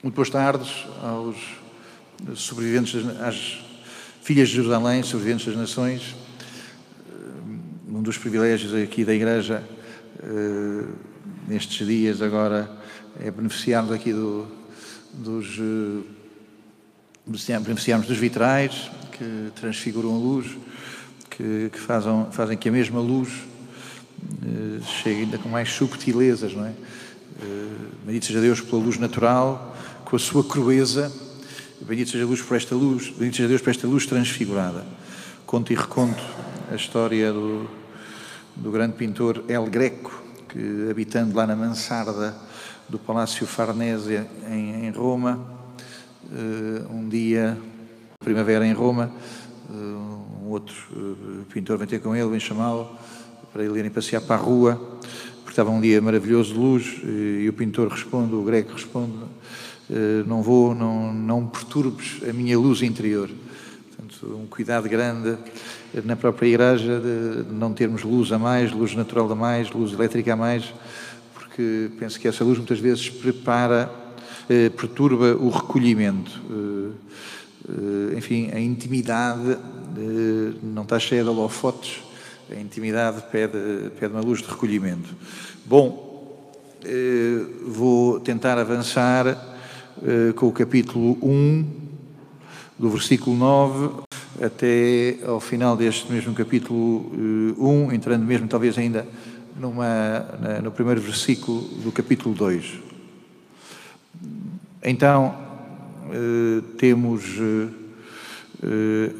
Muito boas tardes aos sobreviventes, às filhas de Jerusalém, sobreviventes das nações. Um dos privilégios aqui da Igreja eh, nestes dias agora é beneficiarmos aqui do, dos eh, beneficiarmos dos vitrais que transfiguram a luz, que, que fazem, fazem que a mesma luz eh, chegue ainda com mais subtilezas, não é? Bendito seja Deus pela luz natural, com a sua crueza. Bendito seja Deus por esta luz, bendito seja Deus por esta luz transfigurada. Conto e reconto a história do, do grande pintor El Greco, que habitando lá na mansarda do Palácio Farnese em, em Roma, uh, um dia, primavera em Roma, uh, um outro pintor vem ter com ele, vem chamá-lo para ele irem passear para a rua estava um dia maravilhoso de luz e o pintor responde, o greco responde, eh, não vou, não, não perturbes a minha luz interior. Portanto, um cuidado grande na própria igreja de não termos luz a mais, luz natural a mais, luz elétrica a mais, porque penso que essa luz muitas vezes prepara, eh, perturba o recolhimento. Eh, enfim, a intimidade não está cheia de holofotes, a intimidade pede, pede uma luz de recolhimento. Bom, eh, vou tentar avançar eh, com o capítulo 1, do versículo 9 até ao final deste mesmo capítulo 1, eh, entrando mesmo talvez ainda numa, no primeiro versículo do capítulo 2. Então, temos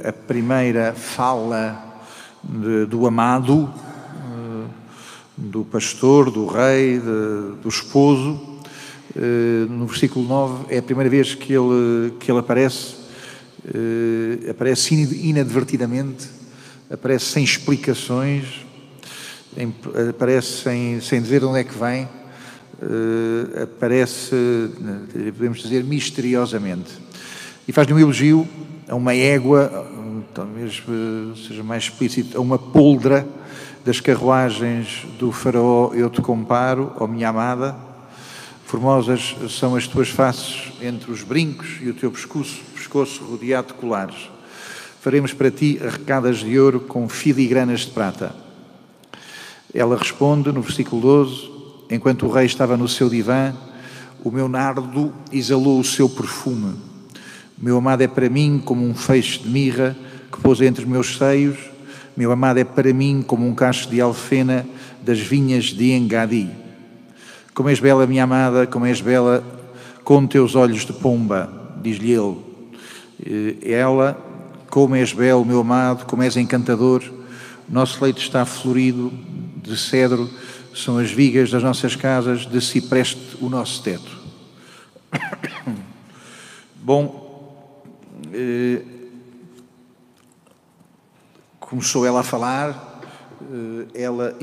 a primeira fala de, do amado, eh, do pastor, do rei, de, do esposo. Eh, no versículo 9 é a primeira vez que ele, que ele aparece, eh, aparece inadvertidamente, aparece sem explicações, aparece sem, sem dizer de onde é que vem, aparece, podemos dizer, misteriosamente. E faz-lhe um elogio a uma égua talvez seja mais explícito, a uma poldra das carruagens do faraó eu te comparo, ó minha amada, formosas são as tuas faces entre os brincos e o teu pescoço, pescoço rodeado de colares. Faremos para ti arrecadas de ouro com filigranas de prata. Ela responde no versículo 12: Enquanto o rei estava no seu divã, o meu nardo exalou o seu perfume. Meu amado é para mim como um feixe de mirra que pôs entre os meus seios, meu amado é para mim como um cacho de alfena das vinhas de Engadi. Como és bela, minha amada, como és bela com teus olhos de pomba, diz-lhe ele. Ela, como és belo, meu amado, como és encantador, nosso leito está florido de cedro, são as vigas das nossas casas, de cipreste o nosso teto. Bom, eh, começou ela a falar, eh, ela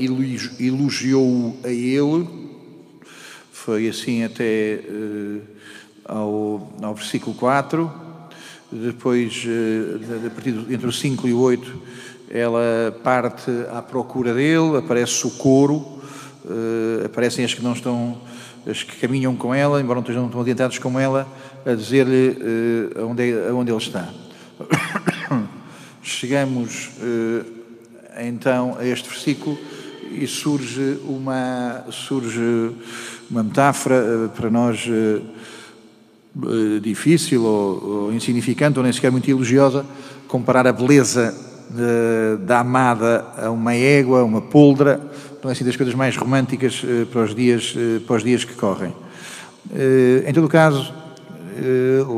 elogiou a ele, foi assim até eh, ao, ao versículo 4, depois, a partir entre o 5 e o 8, ela parte à procura dele, aparece o coro, aparecem as que não estão, as que caminham com ela, embora não estejam tão adiantados como ela, a dizer-lhe aonde, é, aonde ele está. Chegamos eh, então a este versículo e surge uma, surge uma metáfora eh, para nós difícil ou, ou, insignificante, ou nem sequer muito elogiosa, comparar a beleza de, da amada a uma égua, a uma poldra, não é assim das coisas mais românticas para os dias, para os dias que correm. Em todo caso,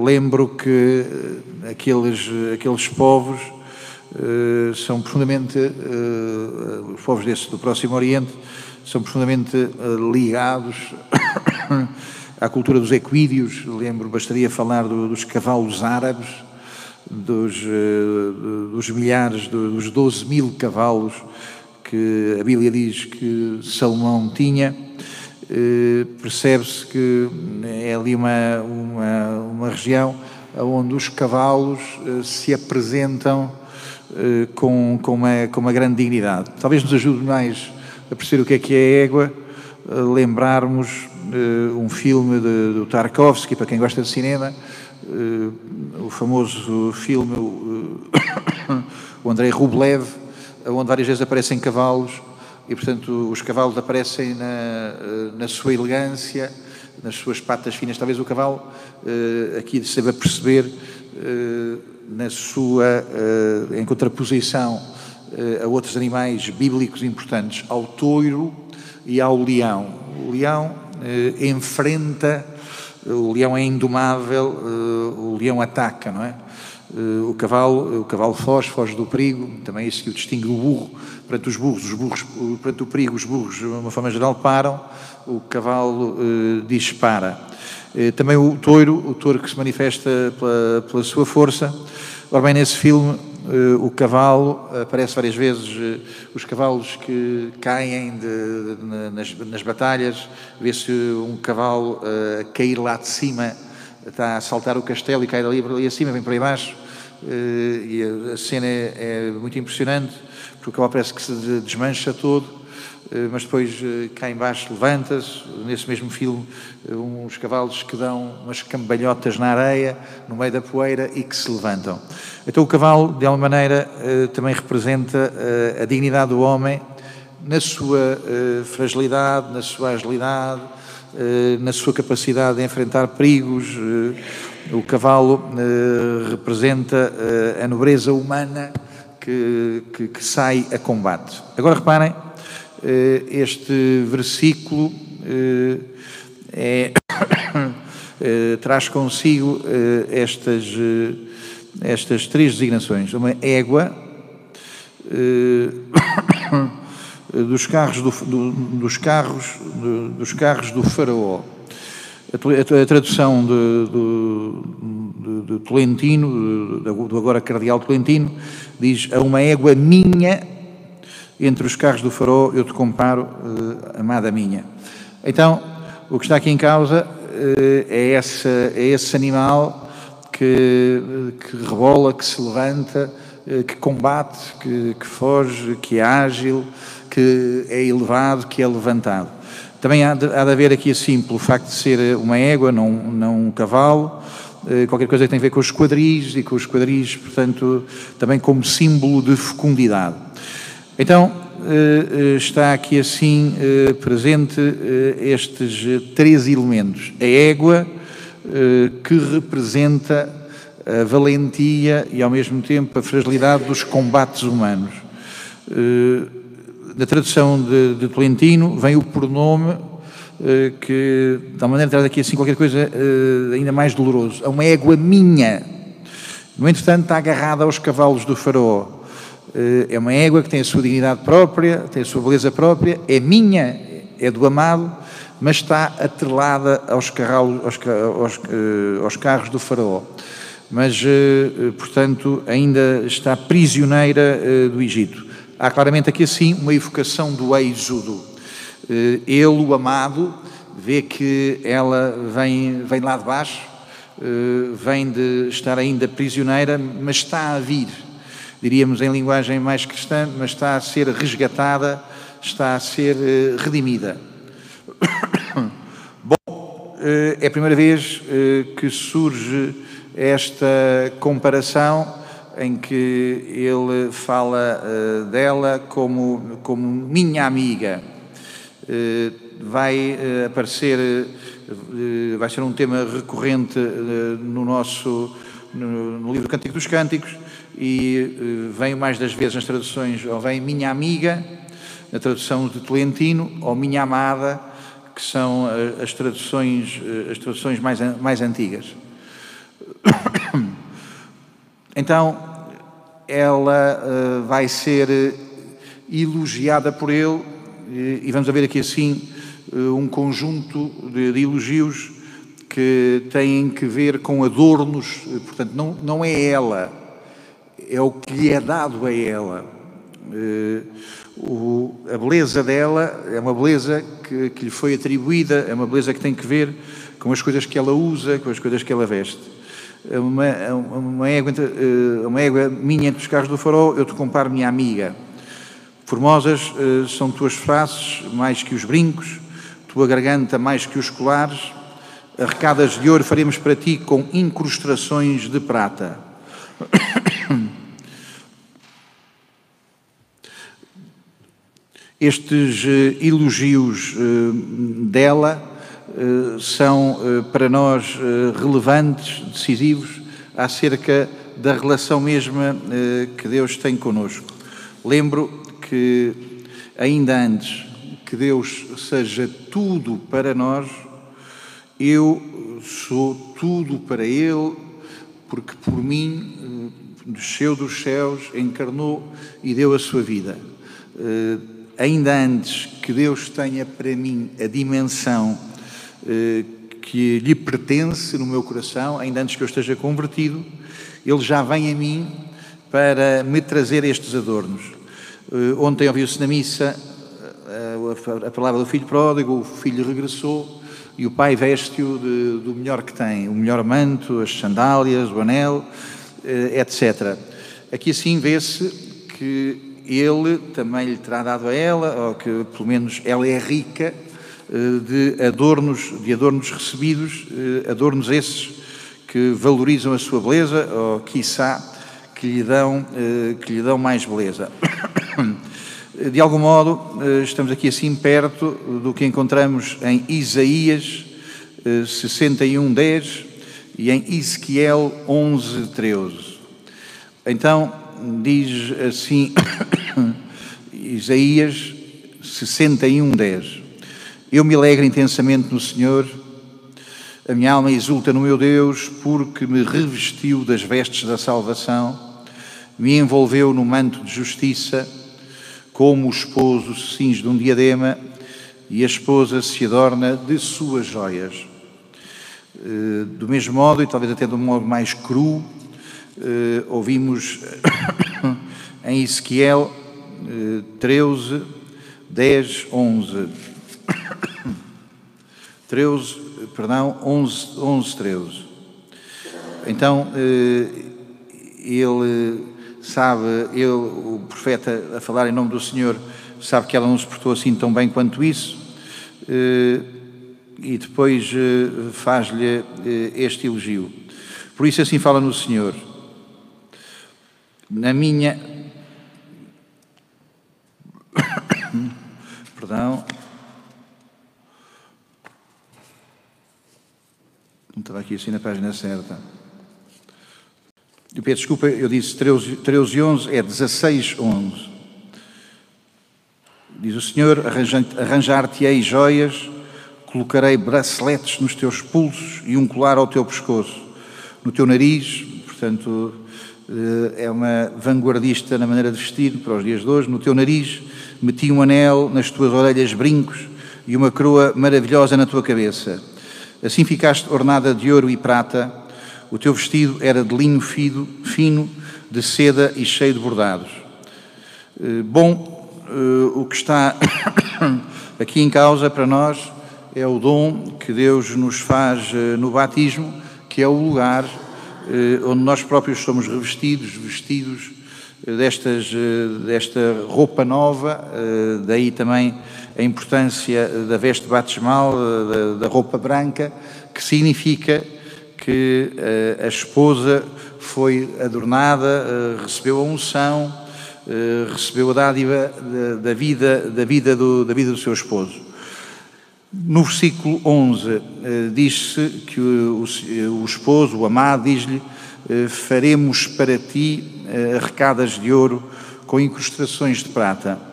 lembro que aqueles, aqueles povos eh, são profundamente, os povos desse, do Próximo Oriente, são profundamente ligados à cultura dos equídeos. Lembro, bastaria falar do, dos cavalos árabes, dos, dos milhares, dos 12 mil cavalos que a Bíblia diz que Salomão tinha. Percebe-se que é ali uma, uma, uma região onde os cavalos se apresentam eh, com, com, uma, com uma grande dignidade. Talvez nos ajude mais a perceber o que é que é a égua, lembrarmos um filme de, do Tarkovsky, para quem gosta de cinema, o famoso filme o Andrei Rublev, onde várias vezes aparecem cavalos e, portanto, os cavalos aparecem na, na sua elegância, nas suas patas finas. Talvez o cavalo aqui saiba perceber na sua, em contraposição a outros animais bíblicos importantes, ao touro e ao leão. O leão enfrenta, o leão é indomável, o leão ataca, não é? O cavalo, o cavalo foge, foge do perigo, também é isso que o distingue do burro. Perante os burros, os burros, perante o perigo, os burros, de uma forma geral, param, o cavalo uh, dispara. Também o touro, o touro que se manifesta pela, pela sua força. Ora bem, nesse filme, o cavalo aparece várias vezes, os cavalos que caem de, de, nas, nas, batalhas, vê-se um cavalo cair lá de cima está a saltar o castelo e cai dali, ali acima, vem para aí baixo. Eh, e a cena é, é muito impressionante, porque cavalo parece que se desmancha todo, eh, mas depois eh, cá embaixo levanta-se, nesse mesmo filme, uns cavalos que dão umas cambalhotas na areia, no meio da poeira e que se levantam. Então o cavalo, de alguma maneira, também representa a dignidade do homem na sua fragilidade, na sua agilidade, na sua capacidade de enfrentar perigos. Eh, o cavalo eh, representa a nobreza humana que, que, que sai a combate. Agora reparem, este versículo é, traz consigo estas, estas três designações: uma égua. Eh, dos carros do, do, dos carros do, dos carros do faraó. A, tradução de, do, de Tolentino, do agora cardeal Tolentino, diz a uma égua minha entre os carros do faraó eu te comparo, uh, amada minha. Então, o que está aqui em causa uh, é, essa, é esse animal que, que rebola, que se levanta, uh, que combate, que, que foge, que é ágil, que é elevado, que é levantado. Também há de, há de haver aqui assim, pelo facto de ser uma égua, não, não um cavalo, eh, qualquer coisa que tem a ver com os quadris e com os quadris, portanto, também como símbolo de fecundidade. Então, eh, eh, está aqui assim presente estes três elementos. A égua, que representa a valentia e, ao mesmo tempo, a fragilidade dos combates humanos na tradução de, de Tolentino, vem o pronome eh, que, de uma maneira, traz aqui assim qualquer coisa eh, ainda mais doloroso. É uma égua minha. No entretanto, está agarrada aos cavalos do faraó. Eh, é uma égua que tem a sua dignidade própria, tem a sua beleza própria, é minha, é do amado, mas está atrelada aos, carros, aos, aos, aos carros do faraó. Mas, portanto, ainda está prisioneira do Egito. Há claramente aqui assim uma evocação do êxodo. Eh, ele, o amado, vê que ela vem, vem lá de baixo, eh, vem de estar ainda prisioneira, mas está a vir, diríamos em linguagem mais cristã, mas está a ser resgatada, está a ser eh, redimida. Bom, é a primeira vez que surge esta comparação em que ele fala uh, dela como, como minha amiga. Uh, vai uh, aparecer, vai ser um tema recorrente no nosso no, no, livro Cântico dos Cânticos e vem mais das vezes nas traduções, ou vem minha amiga, na tradução de Tolentino, ou minha amada, que são as traduções, as traduções mais, mais antigas. Então, ela uh, vai ser eh, elogiada por ele, e, e vamos ver aqui assim um conjunto de, de, elogios que têm que ver com adornos, portanto, não, não é ela, é o que lhe é dado a ela. O, a beleza dela é uma beleza que, que lhe foi atribuída, é uma beleza que tem que ver com as coisas que ela usa, com as coisas que ela veste uma, uma, égua, uma égua minha entre os carros do farol, eu te comparo minha amiga. Formosas eh, são tuas frases, mais que os brincos, tua garganta mais que os colares, arrecadas de ouro faremos para ti com incrustações de prata. Estes eh, elogios eh, dela são para nós relevantes, decisivos, acerca da relação mesma que Deus tem conosco. Lembro que, ainda antes que Deus seja tudo para nós, eu sou tudo para Ele, porque por mim desceu dos céus, encarnou e deu a sua vida ainda antes que Deus tenha para mim a dimensão eh, que lhe pertence no meu coração, ainda antes que eu esteja convertido, Ele já vem a mim para me trazer estes adornos. Eh, ontem ouviu-se na missa eh, a palavra do filho pródigo, o filho regressou e o pai veste-o do melhor que tem, o melhor manto, as sandálias, o anel, etc. Aqui assim vê-se que ele também lhe terá dado a ela, ou que pelo menos ela é rica eh, de adornos, de adornos recebidos, eh, adornos esses que valorizam a sua beleza, ou quiçá que lhe dão, eh, que lhe dão mais beleza. De algum modo, estamos aqui assim perto do que encontramos em Isaías 61, 10 e em Ezequiel 11, 13. Então, diz assim Isaías 61, 10. Eu me alegro intensamente no Senhor, a minha alma exulta no meu Deus, porque me revestiu das vestes da salvação, me envolveu no manto de justiça, como o esposo se cinge de um diadema e a esposa se adorna de suas joias. Eh, do mesmo modo, e talvez até de um modo mais cru, eh, ouvimos em Ezequiel 13, 10, 11. 13, perdão, 11, 11 13. Então, eh, ele sabe, o profeta a falar em nome do Senhor, sabe que ela não se portou assim tão bem quanto isso, eh, e depois eh, faz-lhe este elogio. Por isso assim fala no Senhor. Na minha Perdão. Não estava aqui assim na página certa. Eu peço desculpa, eu disse 13, 13 e 11, é 16, 11. Diz o Senhor: arranjar-te-ei joias, colocarei braceletes nos teus pulsos e um colar ao teu pescoço, no teu nariz, portanto, eh, é uma vanguardista na maneira de vestir para os dias de hoje, no teu nariz meti um anel, nas tuas orelhas brincos e uma coroa maravilhosa na tua cabeça. Assim ficaste ornada de ouro e prata, o teu vestido era de linho fino, fino de seda e cheio de bordados. Eh, bom, eh, o que está aqui em causa para nós é o dom que Deus nos faz eh, no batismo, que é o lugar onde nós próprios somos revestidos, vestidos destas, desta roupa nova, daí também a importância da veste batismal, da, da roupa branca, que significa que a esposa foi adornada, recebeu a unção, recebeu a dádiva da vida, da vida, do, da vida do seu esposo. No versículo 11 diz-se que o, o esposo, o amado, diz-lhe faremos para ti arrecadas de ouro com incrustações de prata.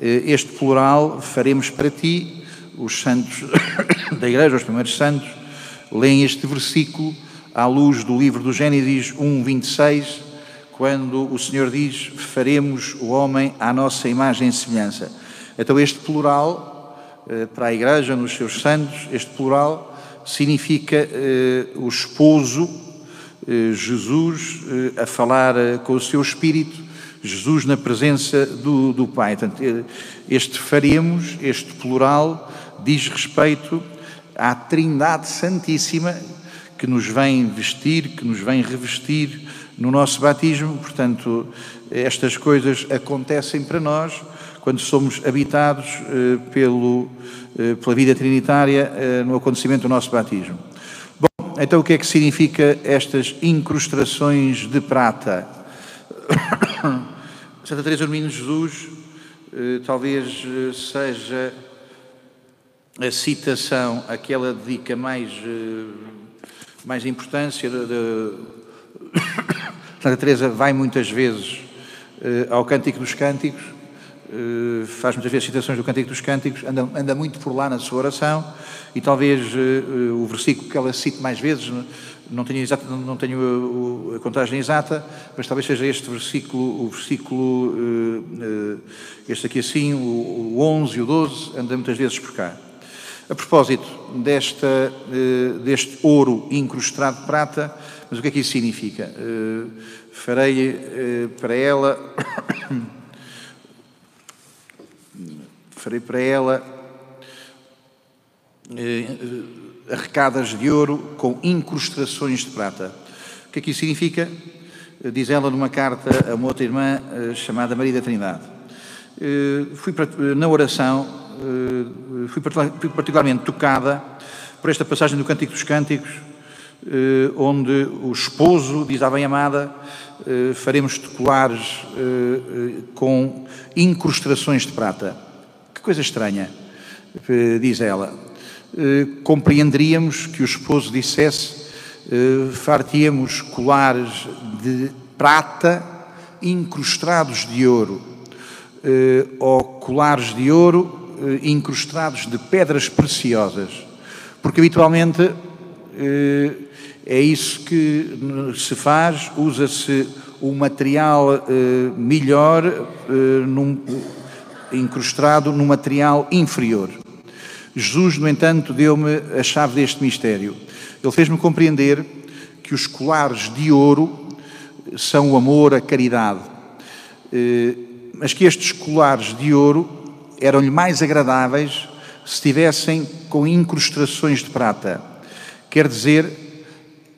Eh, este plural faremos para ti, os santos da Igreja, os primeiros santos, leem este versículo à luz do livro do Gênesis 1, 26, quando o Senhor diz: Faremos o homem à nossa imagem e semelhança. Então, este plural, eh, para a Igreja, nos seus santos, este plural significa o esposo eh, Jesus eh, a falar eh, com o seu Espírito, Jesus na presença do, do Pai. Portanto, este faremos, este plural, diz respeito à Trindade Santíssima que nos vem vestir, que nos vem revestir no nosso batismo. Portanto, estas coisas acontecem para nós quando somos habitados pelo, pela vida trinitária no acontecimento do nosso batismo. Bom, então o que é que significa estas incrustações de prata? Santa Teresa do Menino Jesus talvez seja a citação a que ela dedica mais, mais importância Santa Teresa vai muitas vezes ao Cântico dos Cânticos, faz muitas vezes citações do Cântico dos Cânticos, anda, anda muito por lá na sua oração e talvez o versículo que ela cite mais vezes, não tenho, exata, não tenho a, a, contagem exata, mas talvez seja este versículo, o versículo, este aqui assim, o, o 11 e o 12, anda muitas vezes por cá. A propósito desta, deste ouro incrustado de prata, mas o que é que isso significa? Farei para ela. farei para ela arrecadas de ouro com incrustações de prata. O que é que isso significa? Diz ela numa carta a uma outra irmã chamada Maria da Trindade. Fui na oração, fui particularmente tocada por esta passagem do Cântico dos Cânticos, eh, onde o esposo diz à bem-amada: eh, faremos-te colares eh, com incrustações de prata. Que coisa estranha, diz ela. Compreenderíamos que o esposo dissesse: fartíamos colares de prata incrustados de ouro, ou colares de ouro incrustados de pedras preciosas, porque habitualmente é isso que se faz, usa-se o material eh, melhor eh, incrustado num material inferior. Jesus, no entanto, deu-me a chave deste mistério. Ele fez-me compreender que os colares de ouro são o amor, a caridade, eh, mas que estes colares de ouro eram-lhe mais agradáveis se estivessem com incrustações de prata. Quer dizer,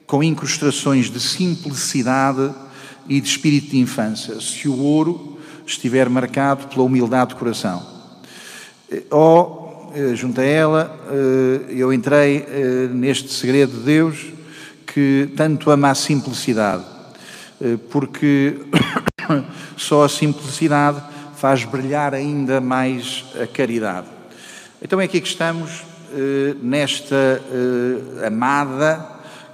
com incrustações de simplicidade e de espírito de infância, se o ouro estiver marcado pela humildade de coração. Ou, eh, junto a ela, eh, eu entrei eh, neste segredo de Deus que tanto ama a simplicidade, porque só a simplicidade faz brilhar ainda mais a caridade. Então é aqui que estamos nesta amada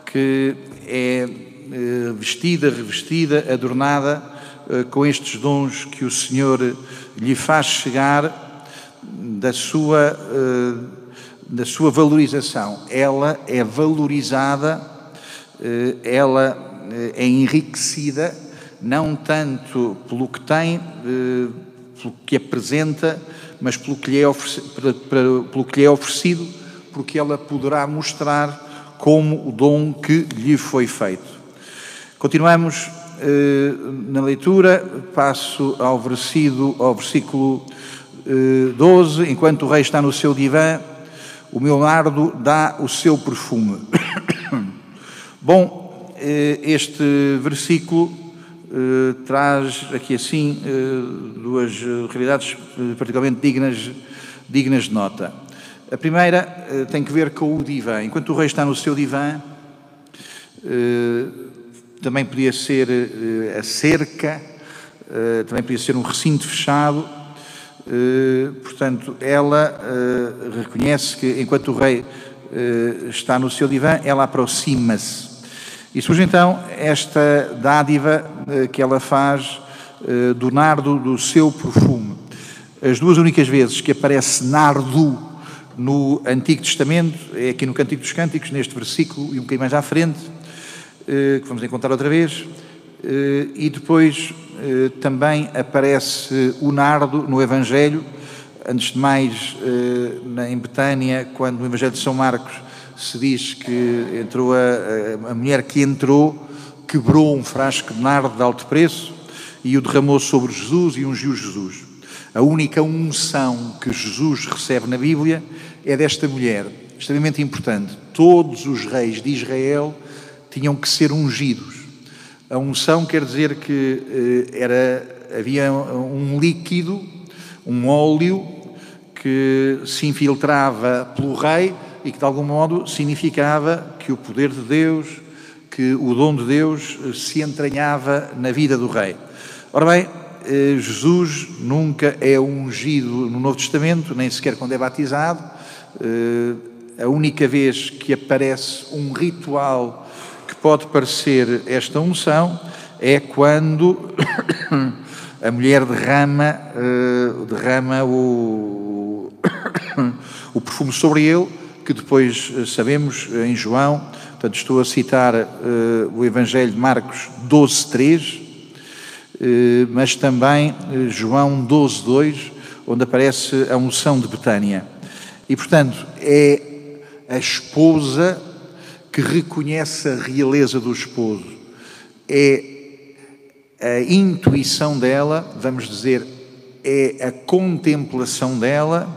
que é eh, vestida, revestida, adornada eh, com estes dons que o Senhor lhe faz chegar da sua, eh, da sua valorização. Ela é valorizada, ela é enriquecida, não tanto pelo que tem, pelo que apresenta, mas pelo que lhe é oferecido, pelo que lhe é oferecido porque ela poderá mostrar como o dom que lhe foi feito. Continuamos eh, na leitura, passo ao, versículo, eh, 12. Enquanto o rei está no seu divã, o meu nardo dá o seu perfume. Bom, eh, este versículo eh, traz aqui assim eh, duas realidades eh, particularmente dignas, dignas de nota. A primeira tem que ver com o divã. Enquanto o rei está no seu divã, também podia ser a cerca, também podia ser um recinto fechado. Portanto, ela reconhece que enquanto o rei está no seu divã, ela aproxima-se. E surge então esta dádiva que ela faz do nardo do seu perfume. As duas únicas vezes que aparece nardo no Antigo Testamento, é aqui no Cântico dos Cânticos, neste versículo e um bocadinho mais à frente, eh, que vamos encontrar outra vez, eh, e depois eh, também aparece o nardo no Evangelho, antes de mais em Betânia, quando no Evangelho de São Marcos se diz que entrou a, a mulher que entrou, quebrou um frasco de nardo de alto preço e o derramou sobre Jesus e ungiu Jesus. A única unção que Jesus recebe na Bíblia é desta mulher, extremamente importante. Todos os reis de Israel tinham que ser ungidos. A unção quer dizer que eh, era, havia um líquido, um óleo que se infiltrava pelo rei e que de algum modo significava que o poder de Deus, que o dom de Deus se entranhava na vida do rei. Ora bem, eh, Jesus nunca é ungido no Novo Testamento, nem sequer quando é batizado. Eh, a única vez que aparece um ritual pode parecer esta unção é quando a mulher derrama, uh, derrama o, o perfume sobre ele, que depois eh, sabemos eh, em João, portanto estou a citar o Evangelho de Marcos 12, 3, uh, mas também João 12, 2, onde aparece a unção de Betânia. E portanto é a esposa que reconhece a realeza do esposo, é a intuição dela, vamos dizer, é a contemplação dela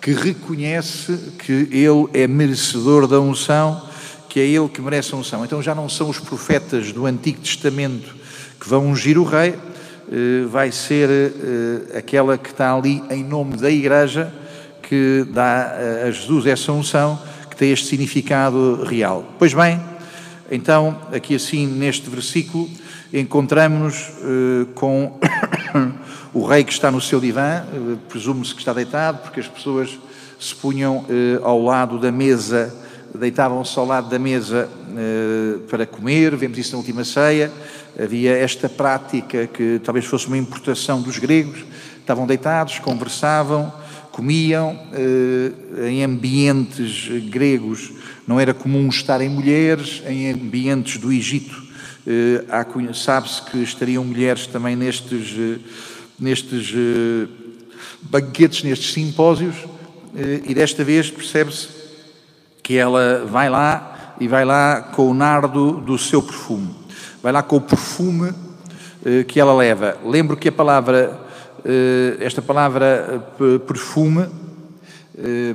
que reconhece que ele é merecedor da unção, que é ele que merece a unção. Então já não são os profetas do Antigo Testamento que vão ungir o rei, eh, vai ser eh, aquela que está ali em nome da Igreja que dá a Jesus essa unção, que tem este significado real. Pois bem, então, aqui assim, neste versículo, encontramos-nos uh, com o rei que está no seu divã, uh, presume-se que está deitado, porque as pessoas se punham uh, ao lado da mesa, deitavam-se ao lado da mesa para comer, vemos isso na última ceia, havia esta prática que talvez fosse uma importação dos gregos, estavam deitados, conversavam, comiam, em ambientes gregos não era comum estarem mulheres, em ambientes do Egito eh, sabe-se que estariam mulheres também nestes, eh, nestes eh, banquetes, nestes simpósios, e desta vez percebe-se que ela vai lá e vai lá com o nardo do seu perfume, vai lá com o perfume que ela leva. Lembro que a palavra, esta palavra perfume,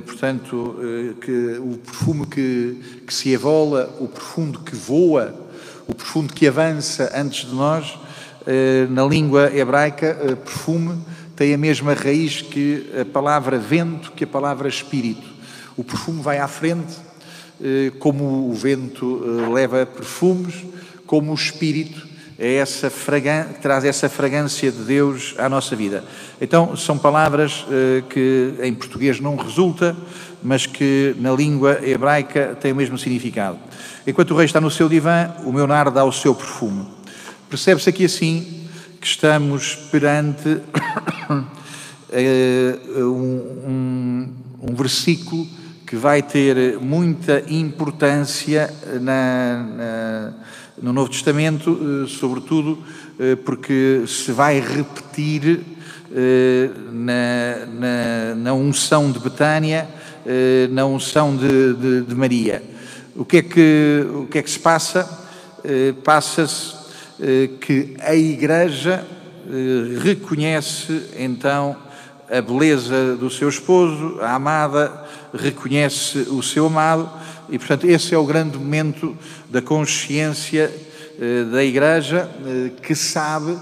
portanto, que o perfume que, que se evola, o perfume que voa, o perfume que avança antes de nós, eh, na língua hebraica, eh, perfume tem a mesma raiz que a palavra vento, que a palavra espírito. O perfume vai à frente, eh, como o vento leva perfumes, como o espírito é essa traz essa fragrância de Deus à nossa vida. Então, são palavras que em português não resulta, mas que na língua hebraica têm o mesmo significado. Enquanto o rei está no seu divã, o meu nar dá o seu perfume. Percebe-se aqui assim que estamos perante eh, um, um, um, versículo que vai ter muita importância na, na, no Novo Testamento, eh, sobretudo eh, porque se vai repetir na, na, na unção de Betânia, na unção de, de, de Maria. O que é que, o que, é que se passa? Eh, passa-se eh, que a Igreja eh, reconhece então a beleza do seu esposo, a amada reconhece o seu amado, e portanto esse é o grande momento da consciência da Igreja que sabe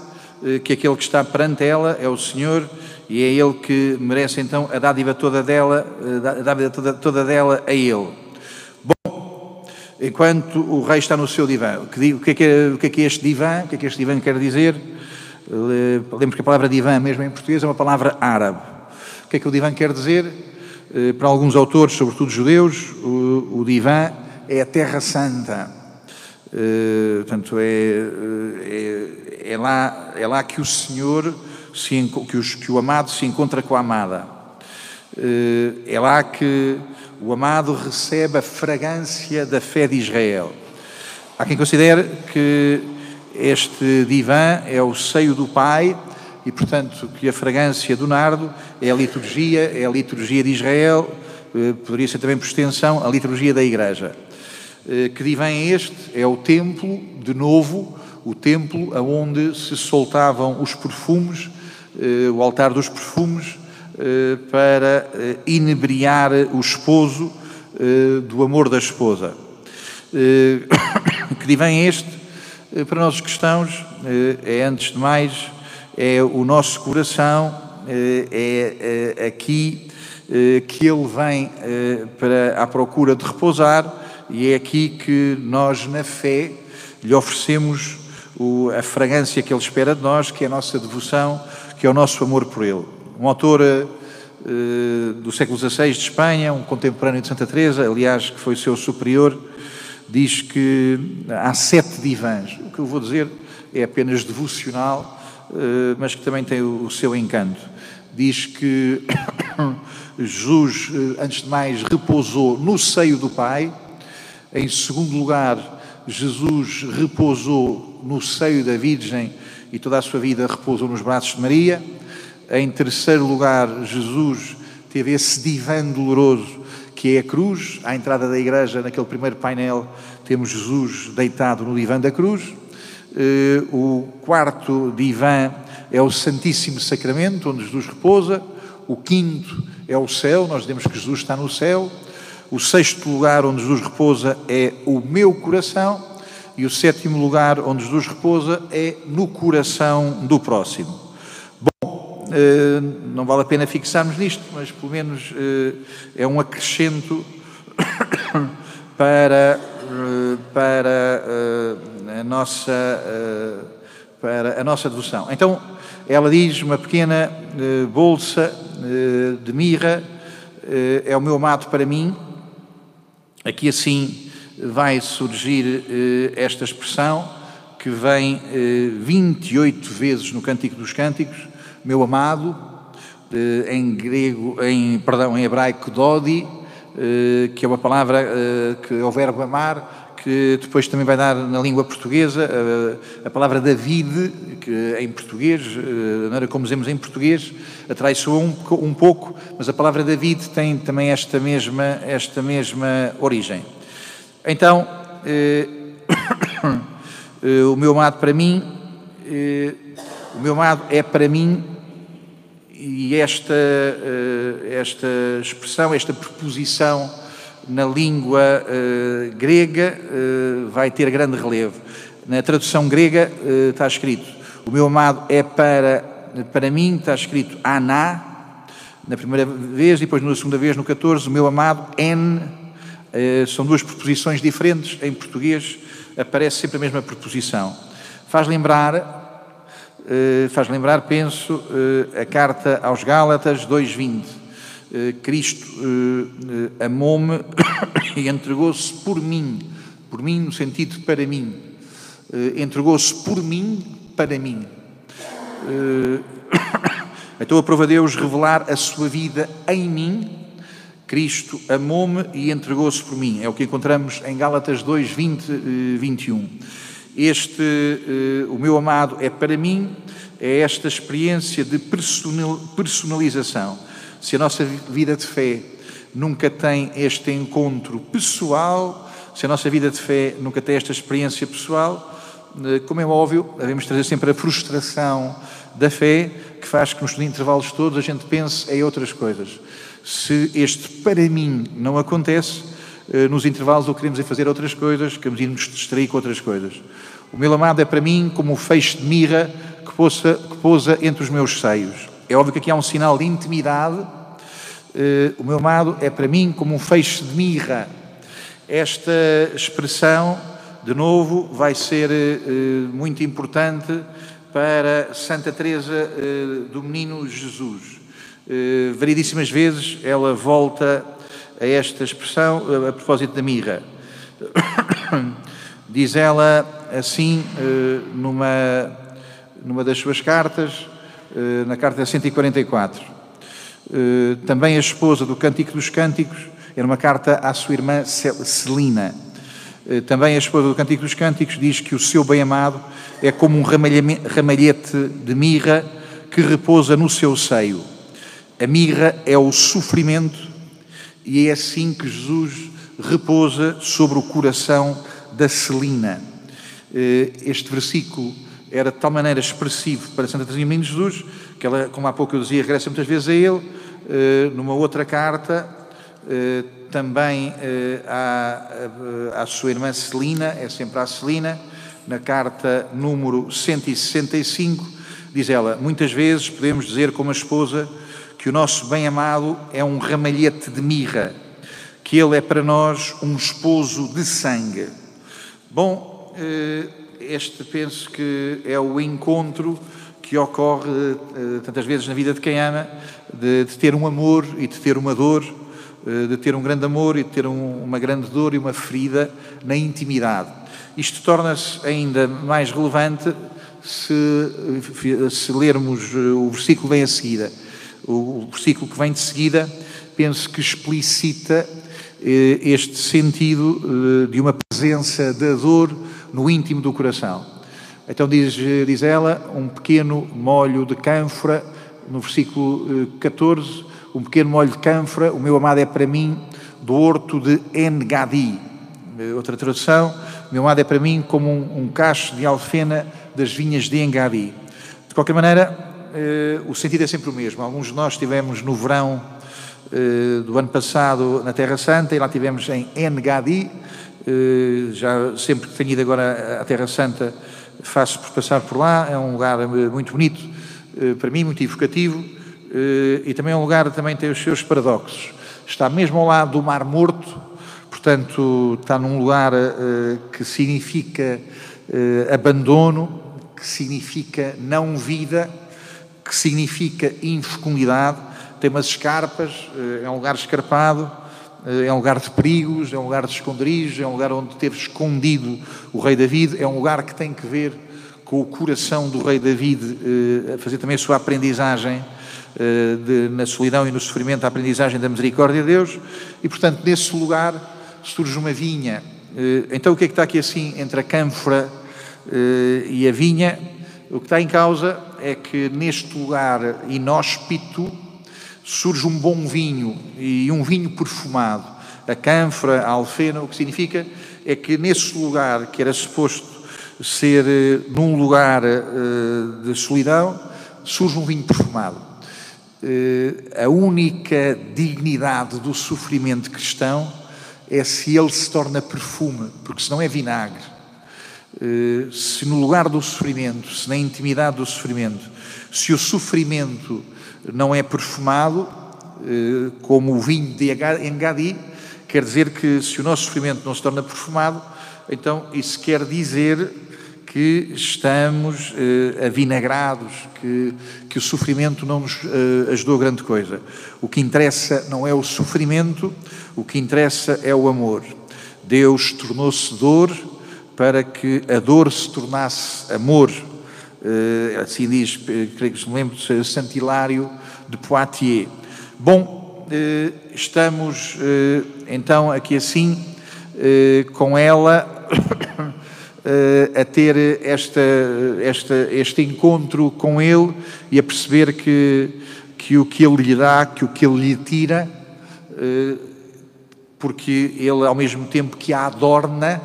que aquele que está perante ela é o Senhor e é Ele que merece então a dádiva toda dela, a dádiva toda, toda dela a Ele enquanto o rei está no seu divã. O que, é que, é, o que é que este divã? O que é que este divã quer dizer? Lembro que a palavra divã, mesmo em português, é uma palavra árabe. O que é que o divã quer dizer? Eh, para alguns autores, sobretudo judeus, o, o divã é a Terra Santa. Uh, portanto, é, é, é, lá, é lá que o Senhor, se, que, os, que o amado se encontra com a amada. É lá que o amado recebe a fragrância da fé de Israel. Há quem considere que este divã é o seio do Pai e, portanto, que a fragrância do nardo é a liturgia, é a liturgia de Israel, eh, poderia ser também por extensão a liturgia da Igreja. Eh, que divã é este? É o templo, de novo, o templo onde se soltavam os perfumes, eh, o altar dos perfumes, para inebriar o esposo do amor da esposa. Que divém este, para nós cristãos, é antes de mais, é o nosso coração é aqui que ele vem para, à procura de repousar e é aqui que nós, na fé, lhe oferecemos a fragrância que ele espera de nós, que é a nossa devoção, que é o nosso amor por ele. Um autor do século XVI de Espanha, um contemporâneo de Santa Teresa, aliás, que foi seu superior, diz que há sete divãs. O que eu vou dizer é apenas devocional, mas que também tem o seu encanto. Diz que Jesus, eh, antes de mais, repousou no seio do Pai. Em segundo lugar, Jesus repousou no seio da Virgem e toda a sua vida repousou nos braços de Maria. Em terceiro lugar, Jesus teve esse divã doloroso que é a cruz. À entrada da igreja, naquele primeiro painel, temos Jesus deitado no divã da cruz. Eh, o quarto divã é o Santíssimo Sacramento, onde Jesus repousa. O quinto é o céu, nós dizemos que Jesus está no céu. O sexto lugar onde Jesus repousa é o meu coração. E o sétimo lugar onde Jesus repousa é no coração do próximo. Eh, não vale a pena fixarmos nisto, mas pelo menos eh, é um acrescento para, para a nossa para a nossa devoção. Então, ela diz uma pequena bolsa de mirra é o meu amado para mim. Aqui assim vai surgir esta expressão que vem 28 vezes no Cântico dos Cânticos meu amado, eh, em grego, em, perdão, em hebraico dodi, eh, que é uma palavra eh, que é o verbo amar, que depois também vai dar na língua portuguesa a palavra David, que em português, não era como dizemos em português, atraiçoa um, um pouco, mas a palavra David tem também esta mesma, esta mesma origem. Então, o meu amado para mim o meu amado é para mim, e esta, eh, esta expressão, esta preposição na língua eh, grega eh, vai ter grande relevo. Na tradução grega está escrito: O meu amado é para, para mim, está escrito aná, na primeira vez, e depois na segunda vez, no 14, o meu amado en. São duas preposições diferentes. Em português aparece sempre a mesma preposição. Faz lembrar eh, faz lembrar, penso, eh, a carta aos Gálatas 2.20. Eh, Cristo amou-me e entregou-se por mim, por mim no sentido para mim. Entregou-se por mim para mim. Então aprova Deus revelar a sua vida em mim. Cristo amou-me e entregou-se por mim. É o que encontramos em Gálatas 2, 20, 21. Este, o meu amado é para mim, é esta experiência de personalização. Se a nossa vida de fé nunca tem este encontro pessoal, se a nossa vida de fé nunca tem esta experiência pessoal, uh, como é óbvio, devemos trazer sempre a frustração da fé, que faz que nos intervalos todos a gente pense em outras coisas. Se este para mim não acontece, eh, nos intervalos ou queremos é fazer outras coisas, queremos ir nos distrair com outras coisas. O meu amado é para mim como o feixe de mirra que pousa entre os meus seios. É óbvio que aqui há um sinal de intimidade. Eh, o meu amado é para mim como um feixe de mirra. Esta expressão, de novo, vai ser eh, muito importante para Santa Teresa do Menino Jesus. Variedíssimas vezes ela volta a esta expressão a propósito da mirra. Diz ela assim eh, numa, numa das suas cartas, eh, na carta 144. Eh, também a esposa do Cântico dos Cânticos, era uma carta à sua irmã Celina. Também a esposa do Cântico dos Cânticos diz que o seu bem-amado é como um ramalhete de mirra que repousa no seu seio. A mirra é o sofrimento e é assim que Jesus repousa sobre o coração da Celina. Eh, este versículo era de tal maneira expressivo para Santa Teresinha Menino Jesus, que ela, como há pouco eu dizia, regressa muitas vezes a ele, eh, numa outra carta, eh, também à, à sua irmã Celina, é sempre a Celina, na carta número 165, diz ela, muitas vezes podemos dizer como a esposa que o nosso bem-amado é um ramalhete de mirra, que ele é para nós um esposo de sangue. Bom, eh, este penso que é o encontro que ocorre eh, tantas vezes na vida de quem ama, de, de ter um amor e de ter uma dor, eh, de ter um grande amor e de ter um, uma grande dor e uma ferida na intimidade. Isto torna-se ainda mais relevante se, se lermos o versículo vem a seguida. O, o versículo que vem de seguida, penso que explicita eh, este sentido eh, de uma presença da dor no íntimo do coração. Então diz, diz ela, um pequeno molho de cânfora, no versículo 14, eh, um pequeno molho de cânfora, o meu amado é para mim do horto de Engadi. Outra tradução, meu amado é para mim como um, um cacho de alfena das vinhas de Engadi. De qualquer maneira, eh, o sentido é sempre o mesmo. Alguns de nós estivemos no verão eh, do ano passado na Terra Santa e lá tivemos em Engadi. Eh, já sempre que tenho ido agora à Terra Santa faço por passar por lá. É um lugar muito bonito eh, para mim, muito evocativo eh, e também é um lugar que também tem os seus paradoxos. Está mesmo ao lado do Mar Morto, portanto está num lugar eh, que significa abandono, que significa não vida, que significa infecundidade. Tem umas escarpas, é um lugar escarpado, é um lugar de perigos, é um lugar de esconderijos, é um lugar onde teve escondido o rei David, é um lugar que tem que ver com o coração do rei David, eh, a fazer também a sua aprendizagem eh, de, na solidão e no sofrimento, a aprendizagem da misericórdia de Deus, e portanto nesse lugar surge uma vinha. Eh, então o que é que está aqui assim entre a cânfora e a vinha? O que está em causa é que neste lugar inóspito surge um bom vinho e um vinho perfumado. A cânfora, a alfena, o que significa é que nesse lugar que era suposto ser eh, num lugar eh, de solidão, surge um vinho perfumado. Eh, a única dignidade do sofrimento cristão é se ele se torna perfume, porque senão é vinagre. Se no lugar do sofrimento, se na intimidade do sofrimento, se o sofrimento não é perfumado, como o vinho de Engadi, quer dizer que se o nosso sofrimento não se torna perfumado, então isso quer dizer que estamos eh, avinagrados, que, que o sofrimento não nos eh, ajudou grande coisa. O que interessa não é o sofrimento, o que interessa é o amor. Deus tornou-se dor para que a dor se tornasse amor. Eh, assim diz, eh, creio que se lembro, de Santilário de Poitiers. Bom, eh, estamos eh, então aqui assim, com ela. a ter esta, esta, este encontro com Ele e a perceber que, que o que Ele lhe dá, que o que Ele lhe tira, eh, porque Ele, ao mesmo tempo que a adorna,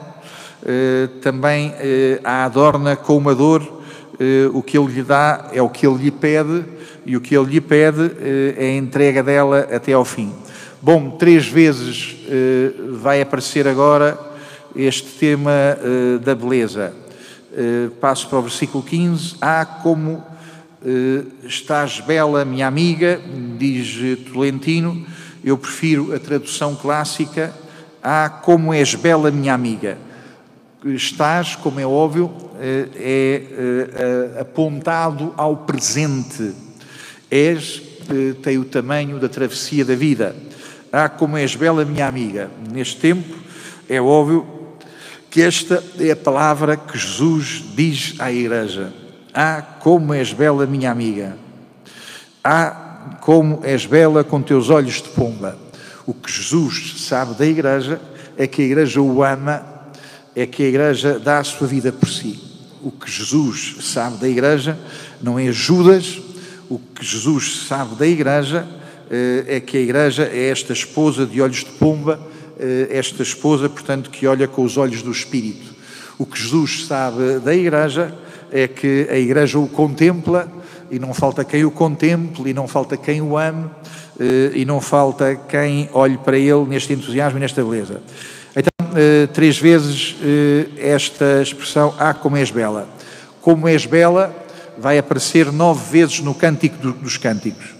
eh, também eh, a adorna com uma dor, o que Ele lhe dá é o que Ele lhe pede, e o que Ele lhe pede é a entrega dela até ao fim. Bom, três vezes vai aparecer agora este tema da beleza. Passo para o versículo 15. Ah, como estás bela, minha amiga, diz Tolentino. Eu prefiro a tradução clássica. Ah, como és bela, minha amiga. Estás, como é óbvio, é apontado ao presente. És, tem o tamanho da travessia da vida. Ah, como és bela, minha amiga. Neste tempo, é óbvio, que esta é a palavra que Jesus diz à igreja. Ah, como és bela, minha amiga. Ah, como és bela com teus olhos de pomba. O que Jesus sabe da igreja é que a igreja o ama, é que a igreja dá a sua vida por si. O que Jesus sabe da igreja não é Judas, o que Jesus sabe da igreja eh, é que a igreja é esta esposa de olhos de pomba eh, esta esposa, portanto, que olha com os olhos do Espírito. O que Jesus sabe da Igreja é que a Igreja o contempla e não falta quem o contemple e não falta quem o ame eh, e não falta quem olhe para ele neste entusiasmo e nesta beleza. Eh, três vezes esta expressão, ah, como és bela. Como és bela, vai aparecer nove vezes no Cântico dos Cânticos.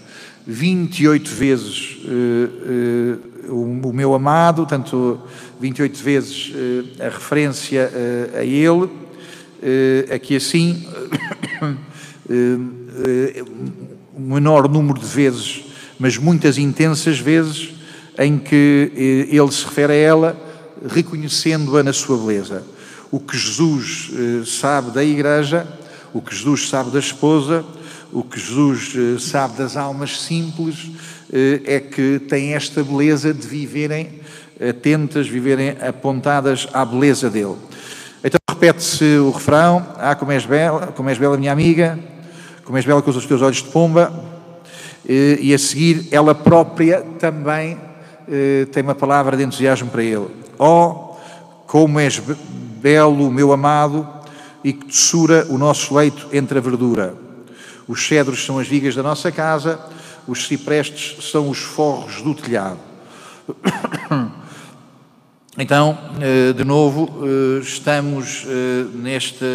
28 vezes uh, o, o, meu amado, tanto 28 vezes a referência a ele, aqui assim, um menor número de vezes, mas muitas intensas vezes, em que ele se refere a ela, reconhecendo-a na sua beleza. O que Jesus sabe da Igreja, o que Jesus sabe da esposa, o que Jesus eh, sabe das almas simples eh, é que têm esta beleza de viverem atentas, viverem apontadas à beleza dele. Então repete-se o refrão: Ah, como és bela, como és bela, minha amiga, como és bela com os teus olhos de pomba. Eh, e a seguir, ela própria também tem uma palavra de entusiasmo para ele. Oh, como és belo, meu amado, e que doçura o nosso leito entre a verdura. Os cedros são as vigas da nossa casa, os ciprestes são os forros do telhado. Então, eh, de novo, eh, estamos eh, nesta,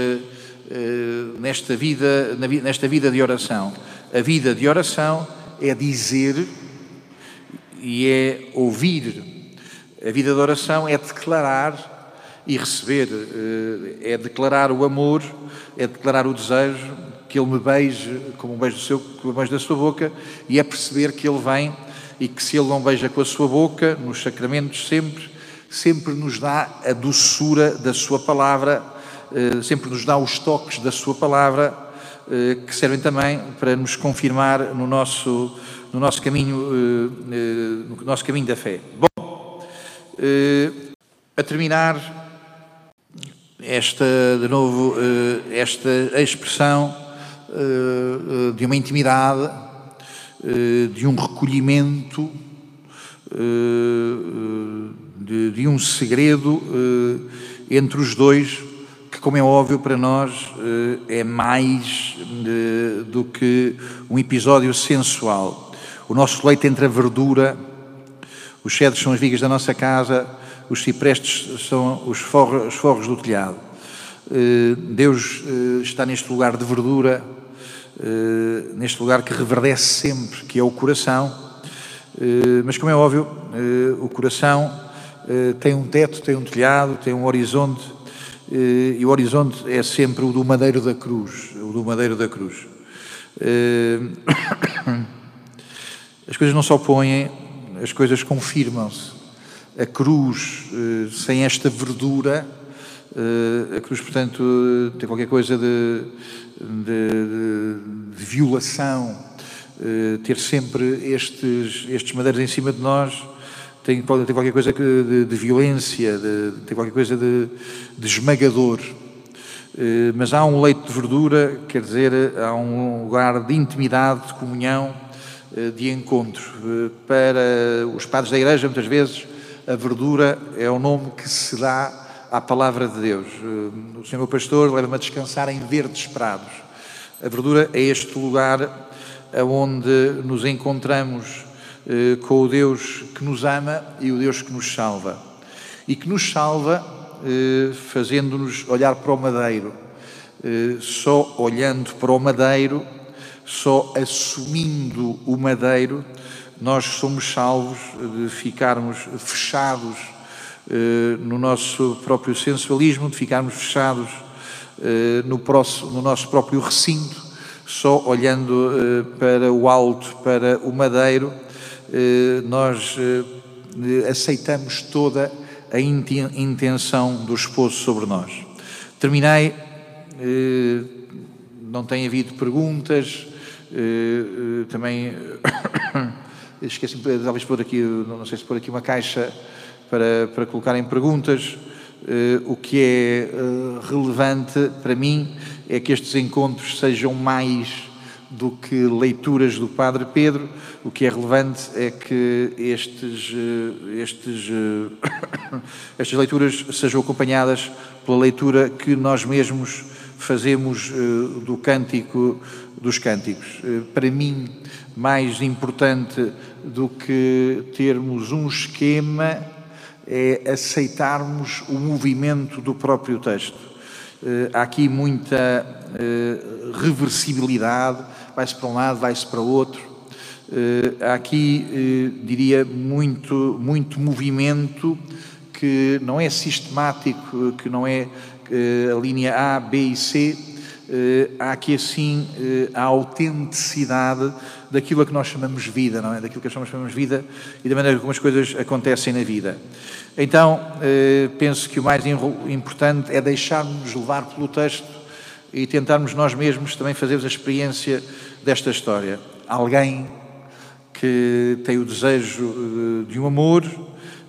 nesta, vida, nesta vida de oração. A vida de oração é dizer e é ouvir. A vida de oração é declarar e receber, é declarar o amor, é declarar o desejo, que ele me beije como um beijo, do seu, como um beijo da sua boca e é perceber que ele vem e que se ele não beija com a sua boca, nos sacramentos sempre, sempre nos dá a doçura da sua palavra, eh, sempre nos dá os toques da sua palavra, eh, que servem também para nos confirmar no nosso, no nosso, caminho, eh, no nosso caminho da fé. Bom, a terminar esta, de novo, esta expressão eh, eh, de uma intimidade, eh, de um recolhimento, de, de um segredo entre os dois, que, como é óbvio para nós, é mais do que um episódio sensual. O nosso leite entre a verdura, os cedros são as vigas da nossa casa, os ciprestes são os forros, os forros do telhado. Deus está neste lugar de verdura, eh, neste lugar que reverdece sempre, que é o coração. Eh, mas, como é óbvio, eh, o coração tem um teto, tem um telhado, tem um horizonte, e o horizonte é sempre o do madeiro da cruz, o do madeiro da cruz. As coisas não se opõem, as coisas confirmam-se. A cruz, sem esta verdura, a cruz, portanto, tem qualquer coisa de de, de, violação, uh, ter sempre estes, estes madeiros em cima de nós, tem, qualquer coisa de, de violência, de, tem qualquer coisa de, de esmagador. Mas há um leito de verdura, quer dizer, há um lugar de intimidade, de comunhão, de encontro. para os padres da Igreja, muitas vezes, a verdura é o nome que se dá à palavra de Deus. Eh, o Senhor pastor leva-me a descansar em verdes prados. A verdura é este lugar onde nos encontramos eh, com o Deus que nos ama e o Deus que nos salva. E que nos salva eh, fazendo-nos olhar para o madeiro. Só olhando para o madeiro, só assumindo o madeiro, nós somos salvos de ficarmos fechados eh, no nosso próprio sensualismo, de ficarmos fechados eh, no, próximo, no nosso próprio recinto, só olhando eh, para o alto, para o madeiro, nós aceitamos toda a intenção do esposo sobre nós. Terminei, não tem havido perguntas, também esqueci-me talvez pôr aqui, não sei se pôr aqui uma caixa para, para colocarem perguntas. Uh, o que é relevante para mim é que estes encontros sejam mais do que leituras do Padre Pedro. O que é relevante é que estes, estes, estas leituras sejam acompanhadas pela leitura que nós mesmos fazemos do Cântico dos Cânticos. para mim, mais importante do que termos um esquema é aceitarmos o movimento do próprio texto. há aqui muita reversibilidade, vai-se para um lado, vai-se para outro. Há aqui, diria, muito, muito movimento que não é sistemático, que não é a linha A, B e C, há aqui assim a autenticidade daquilo a que nós chamamos vida, não é? Daquilo que nós chamamos vida e da maneira como as coisas acontecem na vida. Então, eh, penso que o mais importante é deixarmos levar pelo texto e tentarmos nós mesmos também fazermos a experiência desta história. Alguém que tem o desejo eh, de um amor,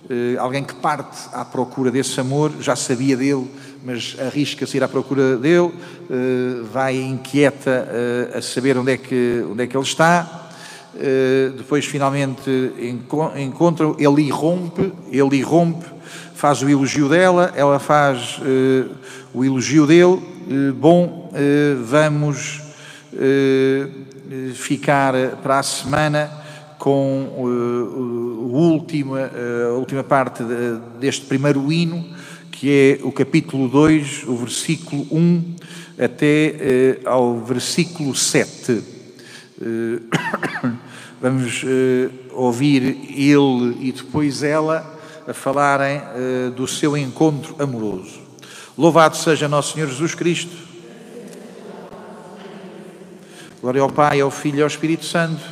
eh, alguém que parte à procura desse amor, já sabia dele, mas arrisca-se ir à procura dele, eh, vai inquieta eh, a saber onde é que, onde é que ele está, eh, depois finalmente encontra, ele irrompe, ele irrompe, faz o elogio dela, ela faz o elogio dele, bom, vamos ficar para a semana com a última, a última parte deste primeiro hino, que é o capítulo 2, o versículo 1 até eh, ao versículo 7. Eh, vamos eh, ouvir ele e depois ela a falarem eh, do seu encontro amoroso. Louvado seja nosso Senhor Jesus Cristo. Glória ao Pai, ao Filho e ao Espírito Santo